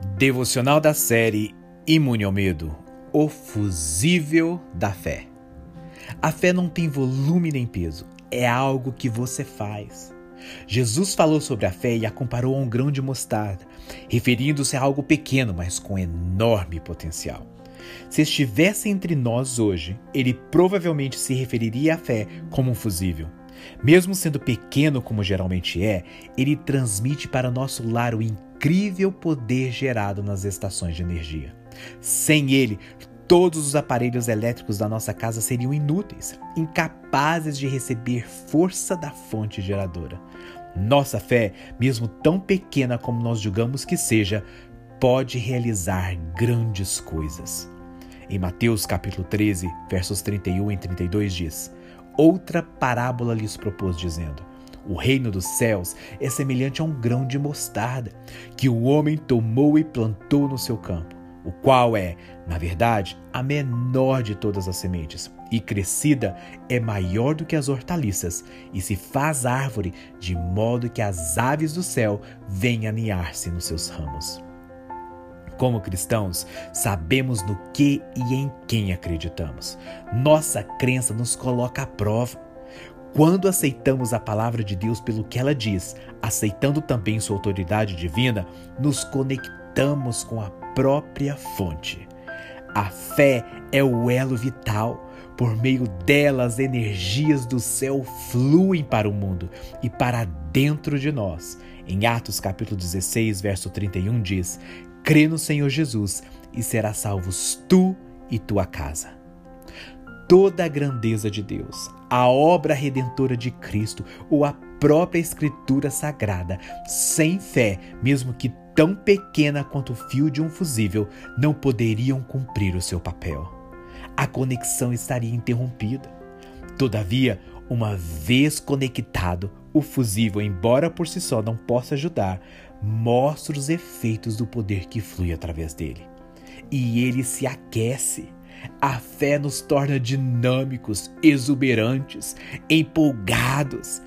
Devocional da série Imune ao Medo O Fusível da Fé. A fé não tem volume nem peso, é algo que você faz. Jesus falou sobre a fé e a comparou a um grão de mostarda, referindo-se a algo pequeno, mas com enorme potencial. Se estivesse entre nós hoje, ele provavelmente se referiria à fé como um fusível. Mesmo sendo pequeno como geralmente é, ele transmite para nosso lar o incrível poder gerado nas estações de energia. Sem ele, todos os aparelhos elétricos da nossa casa seriam inúteis, incapazes de receber força da fonte geradora. Nossa fé, mesmo tão pequena como nós julgamos que seja, pode realizar grandes coisas. Em Mateus capítulo 13, versos 31 e 32 diz: Outra parábola lhes propôs, dizendo: O reino dos céus é semelhante a um grão de mostarda que o homem tomou e plantou no seu campo, o qual é, na verdade, a menor de todas as sementes, e crescida é maior do que as hortaliças, e se faz árvore, de modo que as aves do céu vêm aninhar-se nos seus ramos. Como cristãos, sabemos no que e em quem acreditamos. Nossa crença nos coloca à prova. Quando aceitamos a palavra de Deus pelo que ela diz, aceitando também sua autoridade divina, nos conectamos com a própria fonte. A fé é o elo vital. Por meio dela, as energias do céu fluem para o mundo e para dentro de nós. Em Atos capítulo 16, verso 31 diz: Crê no Senhor Jesus e serás salvos tu e tua casa. Toda a grandeza de Deus, a obra redentora de Cristo ou a própria Escritura Sagrada, sem fé, mesmo que tão pequena quanto o fio de um fusível, não poderiam cumprir o seu papel. A conexão estaria interrompida. Todavia, uma vez conectado, o fusível, embora por si só não possa ajudar, mostra os efeitos do poder que flui através dele. E ele se aquece. A fé nos torna dinâmicos, exuberantes, empolgados.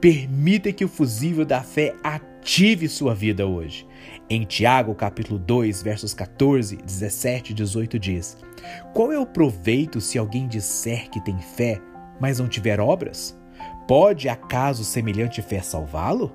Permita que o fusível da fé ative sua vida hoje. Em Tiago, capítulo 2, versos 14, 17 e 18 diz: Qual é o proveito se alguém disser que tem fé, mas não tiver obras? Pode acaso semelhante fé salvá-lo?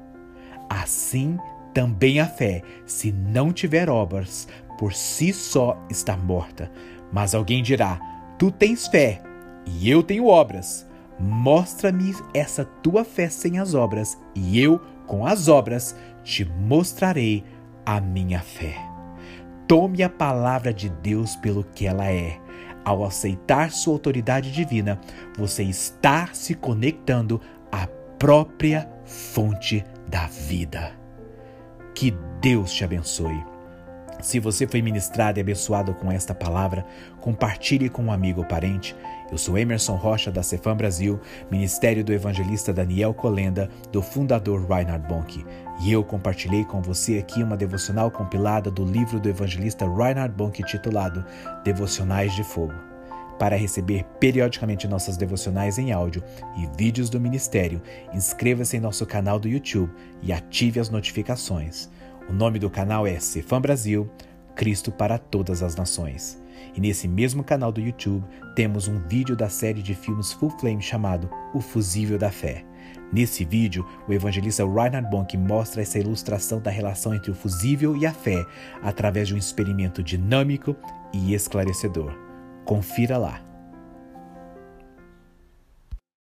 Assim também a fé, se não tiver obras, por si só está morta. Mas alguém dirá: Tu tens fé e eu tenho obras. Mostra-me essa tua fé sem as obras, e eu, com as obras, te mostrarei a minha fé. Tome a palavra de Deus pelo que ela é. Ao aceitar sua autoridade divina, você está se conectando à própria fonte da vida. Que Deus te abençoe. Se você foi ministrado e abençoado com esta palavra, compartilhe com um amigo ou parente. Eu sou Emerson Rocha da Cefam Brasil, Ministério do Evangelista Daniel Colenda, do fundador Reinhard Bonk. E eu compartilhei com você aqui uma devocional compilada do livro do evangelista Reinhard Bonk titulado Devocionais de Fogo. Para receber periodicamente nossas devocionais em áudio e vídeos do ministério, inscreva-se em nosso canal do YouTube e ative as notificações. O nome do canal é Cefam Brasil, Cristo para todas as nações. E nesse mesmo canal do YouTube temos um vídeo da série de filmes Full Flame chamado O Fusível da Fé. Nesse vídeo, o evangelista Reinhard Bonk mostra essa ilustração da relação entre o fusível e a fé através de um experimento dinâmico e esclarecedor. Confira lá.